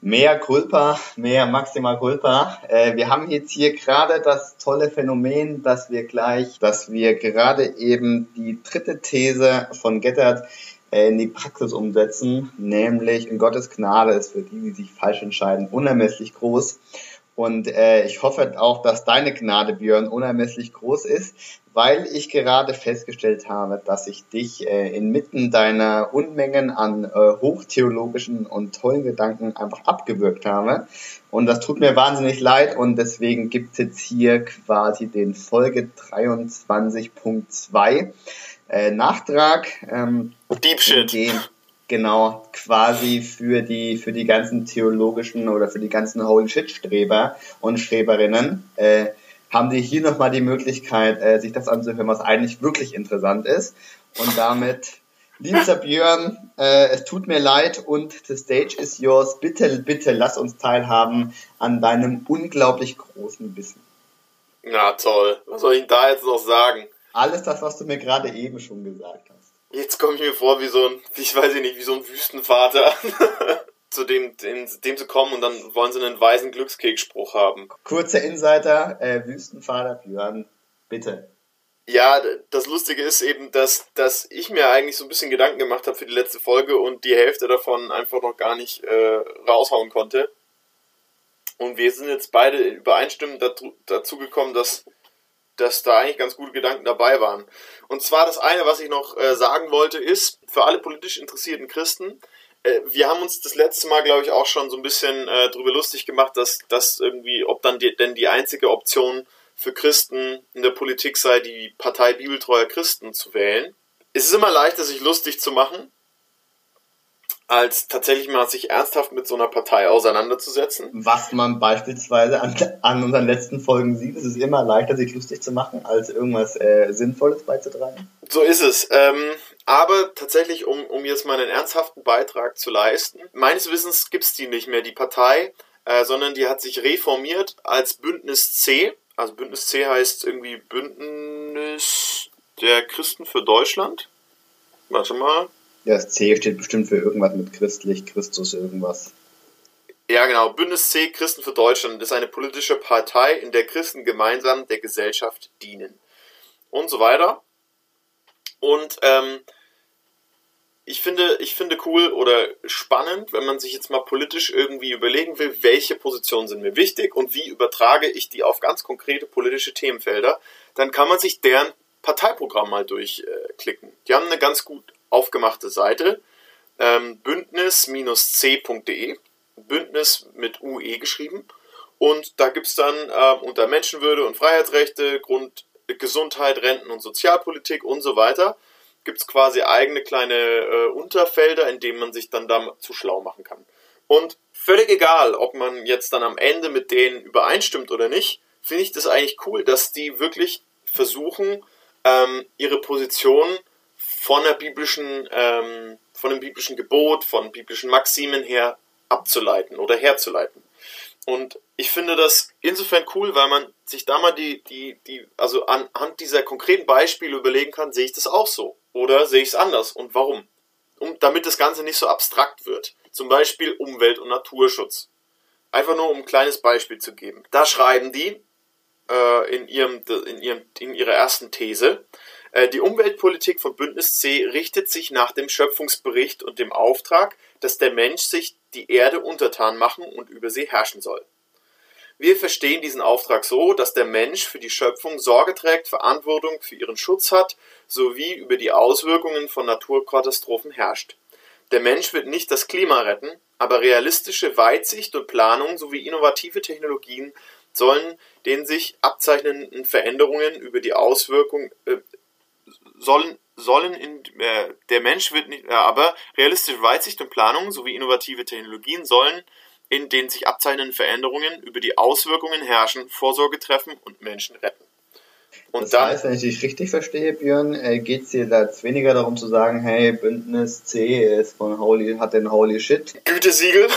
Mehr Culpa, mehr Maximal Culpa. Äh, wir haben jetzt hier gerade das tolle Phänomen, dass wir gleich, dass wir gerade eben die dritte These von Gettert äh, in die Praxis umsetzen, nämlich in Gottes Gnade ist für die, die sich falsch entscheiden, unermesslich groß. Und äh, ich hoffe auch, dass deine Gnade, Björn, unermesslich groß ist, weil ich gerade festgestellt habe, dass ich dich äh, inmitten deiner Unmengen an äh, hochtheologischen und tollen Gedanken einfach abgewürgt habe. Und das tut mir wahnsinnig leid und deswegen gibt's jetzt hier quasi den Folge 23.2 äh, Nachtrag. Ähm, Deep Shit. Genau quasi für die für die ganzen theologischen oder für die ganzen Holy Shit Streber und Streberinnen äh, haben sie hier nochmal die Möglichkeit, äh, sich das anzuhören, was eigentlich wirklich interessant ist. Und damit, liebster Björn, äh, es tut mir leid und the stage is yours. Bitte, bitte lass uns teilhaben an deinem unglaublich großen Wissen. Na toll, was soll ich da jetzt noch sagen? Alles das, was du mir gerade eben schon gesagt hast. Jetzt komme ich mir vor wie so ein, ich weiß nicht, wie so ein Wüstenvater. zu dem, dem, dem zu kommen und dann wollen sie einen weisen Glückskeksspruch haben. Kurzer Insider, äh, Wüstenvater Björn, bitte. Ja, das Lustige ist eben, dass, dass ich mir eigentlich so ein bisschen Gedanken gemacht habe für die letzte Folge und die Hälfte davon einfach noch gar nicht äh, raushauen konnte. Und wir sind jetzt beide übereinstimmend dazu, dazu gekommen, dass dass da eigentlich ganz gute Gedanken dabei waren. Und zwar das eine, was ich noch äh, sagen wollte, ist, für alle politisch interessierten Christen, äh, wir haben uns das letzte Mal, glaube ich, auch schon so ein bisschen äh, drüber lustig gemacht, dass das irgendwie, ob dann die, denn die einzige Option für Christen in der Politik sei, die Partei bibeltreuer Christen zu wählen. Es ist immer leichter, sich lustig zu machen, als tatsächlich mal sich ernsthaft mit so einer Partei auseinanderzusetzen. Was man beispielsweise an, an unseren letzten Folgen sieht, ist es immer leichter, sich lustig zu machen, als irgendwas äh, Sinnvolles beizutragen. So ist es. Ähm, aber tatsächlich, um, um jetzt mal einen ernsthaften Beitrag zu leisten, meines Wissens gibt es die nicht mehr, die Partei, äh, sondern die hat sich reformiert als Bündnis C. Also Bündnis C heißt irgendwie Bündnis der Christen für Deutschland. Warte mal. Ja, C steht bestimmt für irgendwas mit christlich, Christus, irgendwas. Ja, genau. Bündnis C, Christen für Deutschland, ist eine politische Partei, in der Christen gemeinsam der Gesellschaft dienen. Und so weiter. Und ähm, ich finde, ich finde cool oder spannend, wenn man sich jetzt mal politisch irgendwie überlegen will, welche Positionen sind mir wichtig und wie übertrage ich die auf ganz konkrete politische Themenfelder, dann kann man sich deren Parteiprogramm mal durchklicken. Die haben eine ganz gut aufgemachte Seite, ähm, bündnis-c.de, Bündnis mit UE geschrieben. Und da gibt es dann äh, unter Menschenwürde und Freiheitsrechte, Grund, Gesundheit, Renten und Sozialpolitik und so weiter, gibt es quasi eigene kleine äh, Unterfelder, in denen man sich dann da zu schlau machen kann. Und völlig egal, ob man jetzt dann am Ende mit denen übereinstimmt oder nicht, finde ich das eigentlich cool, dass die wirklich versuchen, ähm, ihre Position von der biblischen, ähm, von dem biblischen Gebot, von biblischen Maximen her abzuleiten oder herzuleiten. Und ich finde das insofern cool, weil man sich da mal die, die, die, also anhand dieser konkreten Beispiele überlegen kann, sehe ich das auch so oder sehe ich es anders und warum? Um, damit das Ganze nicht so abstrakt wird. Zum Beispiel Umwelt- und Naturschutz. Einfach nur um ein kleines Beispiel zu geben. Da schreiben die äh, in, ihrem, in, ihrem, in ihrer ersten These, die Umweltpolitik von Bündnis C richtet sich nach dem Schöpfungsbericht und dem Auftrag, dass der Mensch sich die Erde untertan machen und über sie herrschen soll. Wir verstehen diesen Auftrag so, dass der Mensch für die Schöpfung Sorge trägt, Verantwortung für ihren Schutz hat, sowie über die Auswirkungen von Naturkatastrophen herrscht. Der Mensch wird nicht das Klima retten, aber realistische Weitsicht und Planung sowie innovative Technologien sollen den sich abzeichnenden Veränderungen über die Auswirkungen äh, sollen, sollen in, äh, der Mensch wird nicht, äh, aber realistische Weitsicht und Planung sowie innovative Technologien sollen in den sich abzeichnenden Veränderungen über die Auswirkungen herrschen, Vorsorge treffen und Menschen retten. Und das dann, heißt, wenn ich dich richtig verstehe, Björn, äh, geht es dir da jetzt weniger darum zu sagen, hey, Bündnis C ist von Holy, hat den Holy Shit. Gütesiegel.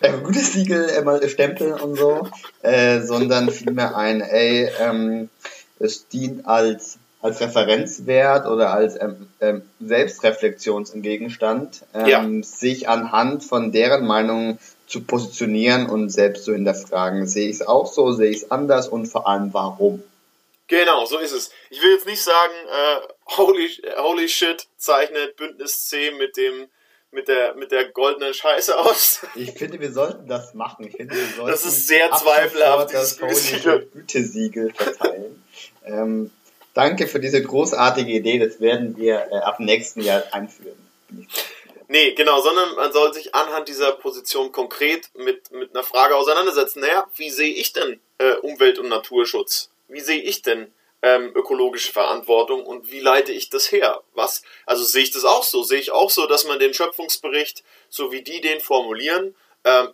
Äh, Gütesiegel, äh, mal Stempel und so, äh, sondern vielmehr ein, ey, ähm, es dient als als Referenzwert oder als ähm, ähm, Selbstreflexionsgegenstand ähm, ja. sich anhand von deren Meinung zu positionieren und selbst zu hinterfragen. Sehe ich es auch so, sehe ich es anders und vor allem warum? Genau, so ist es. Ich will jetzt nicht sagen, äh, holy, holy shit, zeichnet Bündnis C mit dem mit der, mit der goldenen Scheiße aus. Ich finde, wir sollten das machen. Ich finde, wir sollten das ist sehr zweifelhaft, dieses Gütesiegel. Gütesiegel verteilen. ähm, danke für diese großartige Idee. Das werden wir äh, ab nächsten Jahr einführen. Nee, genau, sondern man soll sich anhand dieser Position konkret mit, mit einer Frage auseinandersetzen. Naja, wie sehe ich denn äh, Umwelt- und Naturschutz? Wie sehe ich denn ähm, ökologische Verantwortung und wie leite ich das her? Was, also sehe ich das auch so? Sehe ich auch so, dass man den Schöpfungsbericht, so wie die den formulieren, ähm,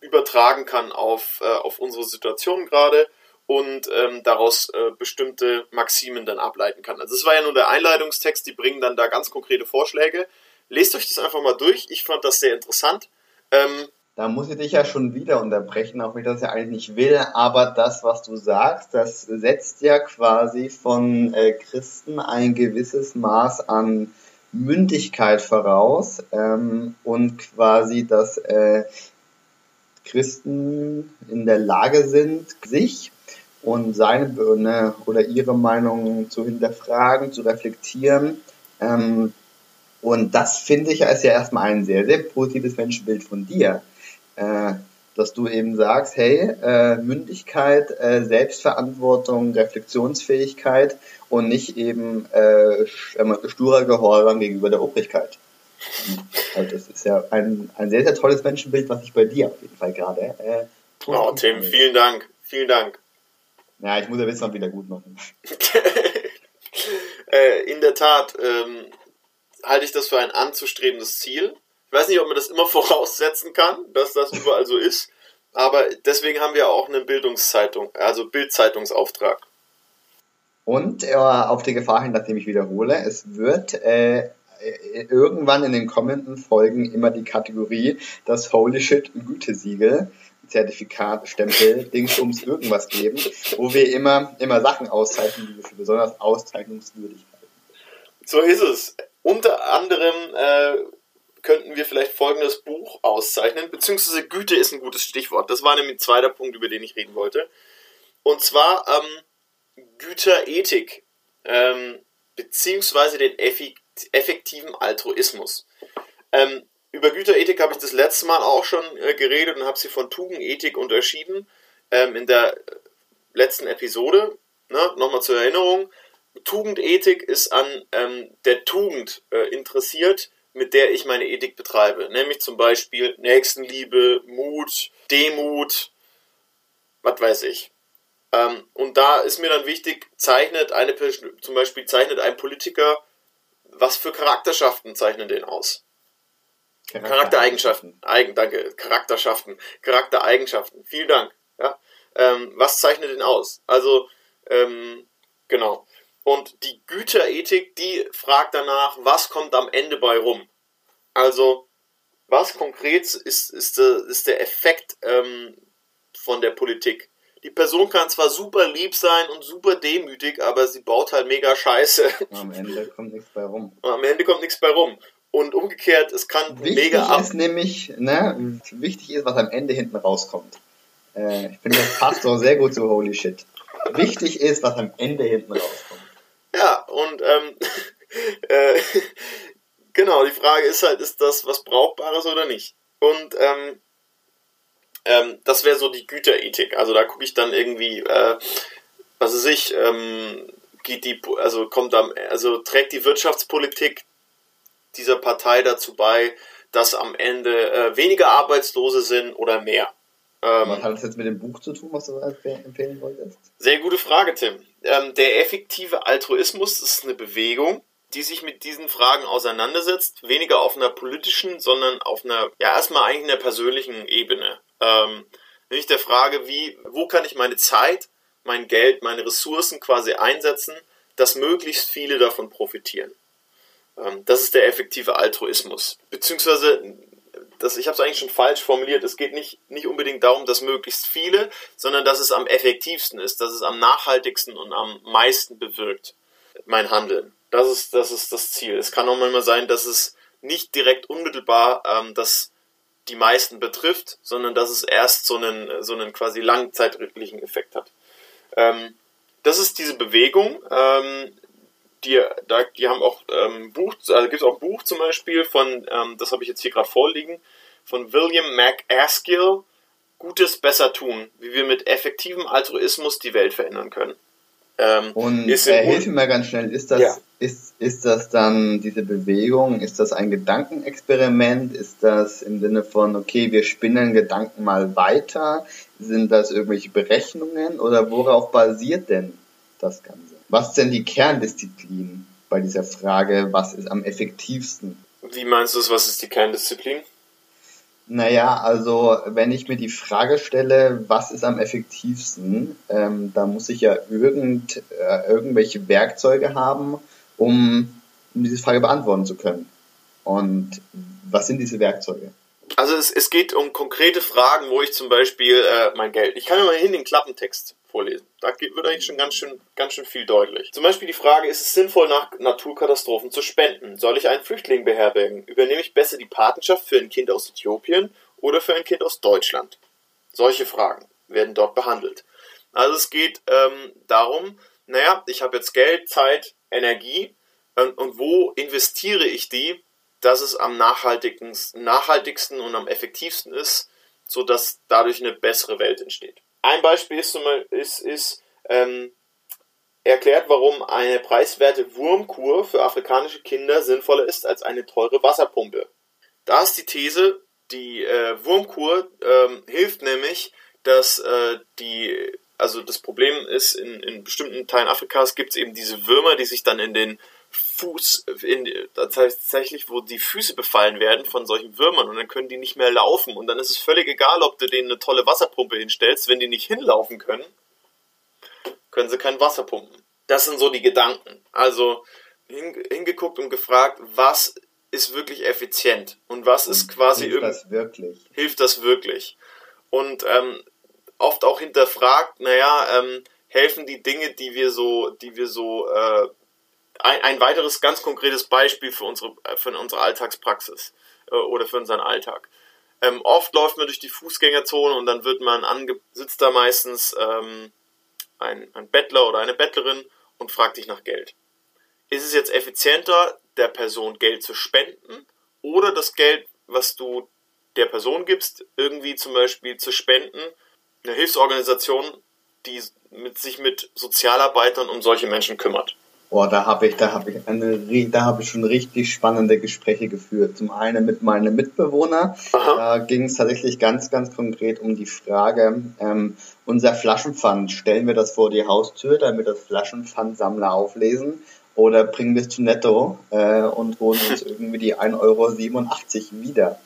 übertragen kann auf, äh, auf unsere Situation gerade und ähm, daraus äh, bestimmte Maximen dann ableiten kann. Also das war ja nur der Einleitungstext, die bringen dann da ganz konkrete Vorschläge. Lest euch das einfach mal durch. Ich fand das sehr interessant. Ähm, da muss ich dich ja schon wieder unterbrechen, auch wenn ich das ja eigentlich nicht will, aber das, was du sagst, das setzt ja quasi von äh, Christen ein gewisses Maß an Mündigkeit voraus ähm, und quasi, dass äh, Christen in der Lage sind, sich und seine ne, oder ihre Meinung zu hinterfragen, zu reflektieren. Ähm, und das finde ich ist ja erstmal ein sehr, sehr positives Menschenbild von dir äh, dass du eben sagst, hey, äh, Mündigkeit, äh, Selbstverantwortung, Reflexionsfähigkeit und nicht eben äh, sturer Gehorsam gegenüber der Obrigkeit. Also das ist ja ein, ein sehr, sehr tolles Menschenbild, was ich bei dir auf jeden Fall gerade. Äh, oh, Tim, vielen Dank. Vielen Dank. Ja, ich muss ja wissen, wieder gut machen. äh, in der Tat ähm, halte ich das für ein anzustrebendes Ziel. Ich weiß nicht, ob man das immer voraussetzen kann, dass das überall so ist, aber deswegen haben wir auch eine Bildungszeitung, also Bildzeitungsauftrag. Und äh, auf die Gefahr hin, dass ich mich wiederhole, es wird äh, irgendwann in den kommenden Folgen immer die Kategorie das Holy Shit Gütesiegel, Zertifikat, Stempel, Dings ums irgendwas geben, wo wir immer, immer Sachen auszeichnen, die wir für besonders auszeichnungswürdig halten. So ist es. Unter anderem äh, könnten wir vielleicht folgendes Buch auszeichnen, beziehungsweise Güte ist ein gutes Stichwort. Das war nämlich ein zweiter Punkt, über den ich reden wollte. Und zwar ähm, Güterethik, ähm, beziehungsweise den effektiven Altruismus. Ähm, über Güterethik habe ich das letzte Mal auch schon äh, geredet und habe sie von Tugendethik unterschieden ähm, in der letzten Episode. Ne, Nochmal zur Erinnerung. Tugendethik ist an ähm, der Tugend äh, interessiert, mit der ich meine Ethik betreibe. Nämlich zum Beispiel Nächstenliebe, Mut, Demut, was weiß ich. Ähm, und da ist mir dann wichtig, zeichnet eine zum Beispiel zeichnet ein Politiker, was für Charakterschaften zeichnen den aus? Charaktereigenschaften. Eigen, danke. Charakterschaften. Charaktereigenschaften. Vielen Dank. Ja. Ähm, was zeichnet den aus? Also, ähm, genau. Und die Güterethik, die fragt danach, was kommt am Ende bei rum? Also, was konkret ist, ist, der, ist der Effekt ähm, von der Politik? Die Person kann zwar super lieb sein und super demütig, aber sie baut halt mega Scheiße. Am Ende kommt nichts bei rum. Am Ende kommt nichts bei rum. Und umgekehrt, es kann wichtig mega ab. ist nämlich, ne, wichtig ist, was am Ende hinten rauskommt. Äh, ich finde, das passt so sehr gut zu Holy Shit. Wichtig ist, was am Ende hinten rauskommt. Ja, und ähm, äh, genau, die Frage ist halt, ist das was Brauchbares oder nicht? Und ähm, ähm, das wäre so die Güterethik. Also da gucke ich dann irgendwie, äh, was weiß ich, ähm, geht die, also kommt am, also trägt die Wirtschaftspolitik dieser Partei dazu bei, dass am Ende äh, weniger Arbeitslose sind oder mehr. Ähm, was hat das jetzt mit dem Buch zu tun, was du empfehlen wolltest? Sehr gute Frage, Tim. Ähm, der effektive Altruismus ist eine Bewegung, die sich mit diesen Fragen auseinandersetzt, weniger auf einer politischen, sondern auf einer, ja, erstmal eigentlich einer persönlichen Ebene. Ähm, nämlich der Frage, wie, wo kann ich meine Zeit, mein Geld, meine Ressourcen quasi einsetzen, dass möglichst viele davon profitieren. Ähm, das ist der effektive Altruismus. Beziehungsweise das, ich habe es eigentlich schon falsch formuliert, es geht nicht, nicht unbedingt darum, dass möglichst viele, sondern dass es am effektivsten ist, dass es am nachhaltigsten und am meisten bewirkt, mein Handeln. Das ist das, ist das Ziel. Es kann auch manchmal sein, dass es nicht direkt unmittelbar ähm, das, die meisten betrifft, sondern dass es erst so einen, so einen quasi langzeitlichen Effekt hat. Ähm, das ist diese Bewegung. Ähm, die, da, die haben auch ähm, Buch, also gibt es auch ein Buch zum Beispiel von, ähm, das habe ich jetzt hier gerade vorliegen, von William McAskill, Gutes besser tun, wie wir mit effektivem Altruismus die Welt verändern können. Ähm, und äh, hilf mir mal ganz schnell, ist das, ja. ist, ist das dann diese Bewegung, ist das ein Gedankenexperiment? Ist das im Sinne von, okay, wir spinnen Gedanken mal weiter? Sind das irgendwelche Berechnungen oder worauf basiert denn das Ganze? Was ist denn die Kerndisziplin bei dieser Frage, was ist am effektivsten? Wie meinst du es, was ist die Kerndisziplin? Naja, also wenn ich mir die Frage stelle, was ist am effektivsten, ähm, da muss ich ja irgend, äh, irgendwelche Werkzeuge haben, um, um diese Frage beantworten zu können. Und was sind diese Werkzeuge? Also es, es geht um konkrete Fragen, wo ich zum Beispiel äh, mein Geld. Ich kann mir mal hin den Klappentext vorlesen. Da wird eigentlich schon ganz schön, ganz schön viel deutlich. Zum Beispiel die Frage, ist es sinnvoll, nach Naturkatastrophen zu spenden? Soll ich einen Flüchtling beherbergen? Übernehme ich besser die Patenschaft für ein Kind aus Äthiopien oder für ein Kind aus Deutschland? Solche Fragen werden dort behandelt. Also es geht ähm, darum, naja, ich habe jetzt Geld, Zeit, Energie ähm, und wo investiere ich die, dass es am nachhaltigsten, nachhaltigsten und am effektivsten ist, sodass dadurch eine bessere Welt entsteht. Ein Beispiel ist, ist, ist ähm, erklärt, warum eine preiswerte Wurmkur für afrikanische Kinder sinnvoller ist als eine teure Wasserpumpe. Da ist die These, die äh, Wurmkur ähm, hilft nämlich, dass äh, die, also das Problem ist, in, in bestimmten Teilen Afrikas gibt es eben diese Würmer, die sich dann in den Fuß, in, tatsächlich, wo die Füße befallen werden von solchen Würmern und dann können die nicht mehr laufen. Und dann ist es völlig egal, ob du denen eine tolle Wasserpumpe hinstellst. Wenn die nicht hinlaufen können, können sie kein Wasser pumpen. Das sind so die Gedanken. Also hingeguckt und gefragt, was ist wirklich effizient und was ist quasi hilft das wirklich? Hilft das wirklich? Und ähm, oft auch hinterfragt, naja, ähm, helfen die Dinge, die wir so, die wir so äh, ein, ein weiteres ganz konkretes Beispiel für unsere, äh, für unsere Alltagspraxis äh, oder für unseren Alltag. Ähm, oft läuft man durch die Fußgängerzone und dann wird man ange sitzt da meistens ähm, ein, ein Bettler oder eine Bettlerin und fragt dich nach Geld. Ist es jetzt effizienter, der Person Geld zu spenden oder das Geld, was du der Person gibst, irgendwie zum Beispiel zu spenden, eine Hilfsorganisation, die mit, sich mit Sozialarbeitern um solche Menschen kümmert? Boah, da habe ich, da habe ich eine, da habe ich schon richtig spannende Gespräche geführt. Zum einen mit meinem Mitbewohner. Aha. Da ging es tatsächlich ganz, ganz konkret um die Frage, ähm, unser Flaschenpfand, stellen wir das vor die Haustür, damit das Flaschenpfandsammler auflesen, oder bringen wir es zu Netto äh, und holen uns irgendwie die 1,87 Euro wieder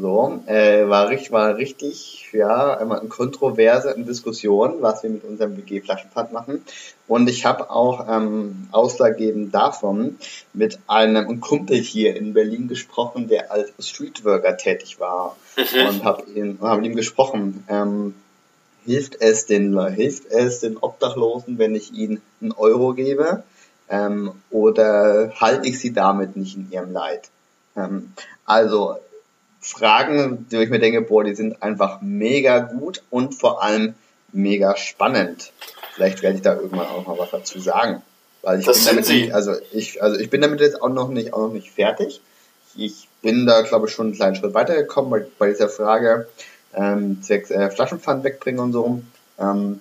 so. Äh, war, richtig, war richtig, ja, eine kontroverse Diskussion, was wir mit unserem WG-Flaschenpfand machen. Und ich habe auch ähm, ausschlaggebend davon mit einem Kumpel hier in Berlin gesprochen, der als Streetworker tätig war. Mhm. Und habe hab mit ihm gesprochen. Ähm, hilft es den hilft es den Obdachlosen, wenn ich ihnen einen Euro gebe? Ähm, oder halte ich sie damit nicht in ihrem Leid? Ähm, also Fragen, die ich mir denke, boah, die sind einfach mega gut und vor allem mega spannend. Vielleicht werde ich da irgendwann auch mal was dazu sagen. Weil ich das bin damit nicht, also ich, also ich bin damit jetzt auch noch nicht, auch noch nicht fertig. Ich bin da, glaube ich, schon einen kleinen Schritt weitergekommen bei, bei dieser Frage, ähm, zwecks äh, Flaschenpfand wegbringen und so. Ähm,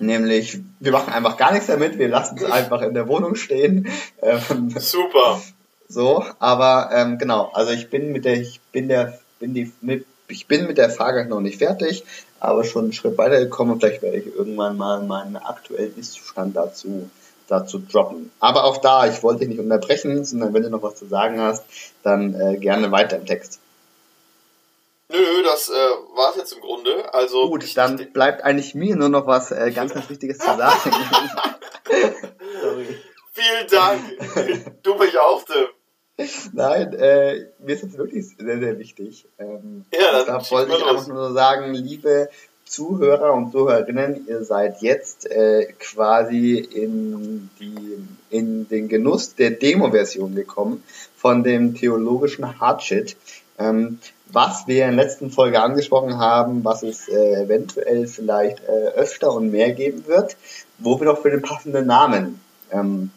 nämlich, wir machen einfach gar nichts damit, wir lassen es einfach in der Wohnung stehen. Ähm, Super. So, aber ähm, genau, also ich bin mit der, ich bin der, bin die mit, ich bin mit der Frage noch nicht fertig, aber schon einen Schritt weitergekommen und vielleicht werde ich irgendwann mal meinen aktuellen Ist-Zustand dazu, dazu droppen. Aber auch da, ich wollte dich nicht unterbrechen, sondern wenn du noch was zu sagen hast, dann äh, gerne weiter im Text. Nö, das äh, war es jetzt im Grunde. Also Gut, dann bleibt eigentlich mir nur noch was äh, ganz, ganz Wichtiges zu sagen. Sorry. Vielen Dank. Du mich auch, Tim. Nein, äh, mir ist das wirklich sehr, sehr wichtig. Ähm, ja, da wollte ich einfach nur sagen, liebe Zuhörer und Zuhörerinnen, ihr seid jetzt äh, quasi in, die, in den Genuss der Demo-Version gekommen von dem theologischen Hardshit. ähm, was wir in der letzten Folge angesprochen haben, was es äh, eventuell vielleicht äh, öfter und mehr geben wird, wo wir doch für den passenden Namen ähm,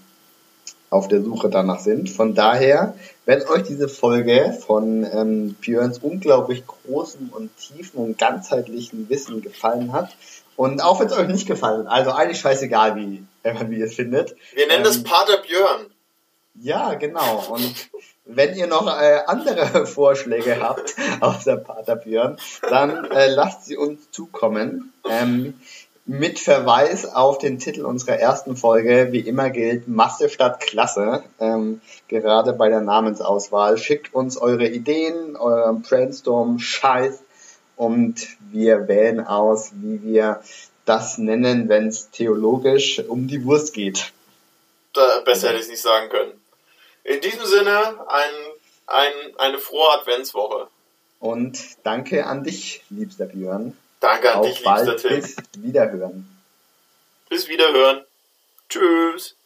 auf der Suche danach sind. Von daher, wenn euch diese Folge von ähm, Björns unglaublich großem und tiefen und ganzheitlichen Wissen gefallen hat, und auch wenn es euch nicht gefallen, also eigentlich scheißegal, wie, wie ihr es findet. Wir nennen ähm, es Pater Björn. Ja, genau. Und wenn ihr noch äh, andere Vorschläge habt, außer Pater Björn, dann äh, lasst sie uns zukommen. Ähm, mit Verweis auf den Titel unserer ersten Folge, wie immer gilt, Masse statt Klasse, ähm, gerade bei der Namensauswahl. Schickt uns eure Ideen, euren Brainstorm, Scheiß und wir wählen aus, wie wir das nennen, wenn es theologisch um die Wurst geht. Da, besser hätte ich es nicht sagen können. In diesem Sinne, ein, ein, eine frohe Adventswoche. Und danke an dich, liebster Björn. Danke an Auf dich, liebster Tim. Bis Wiederhören. Bis Wiederhören. Tschüss.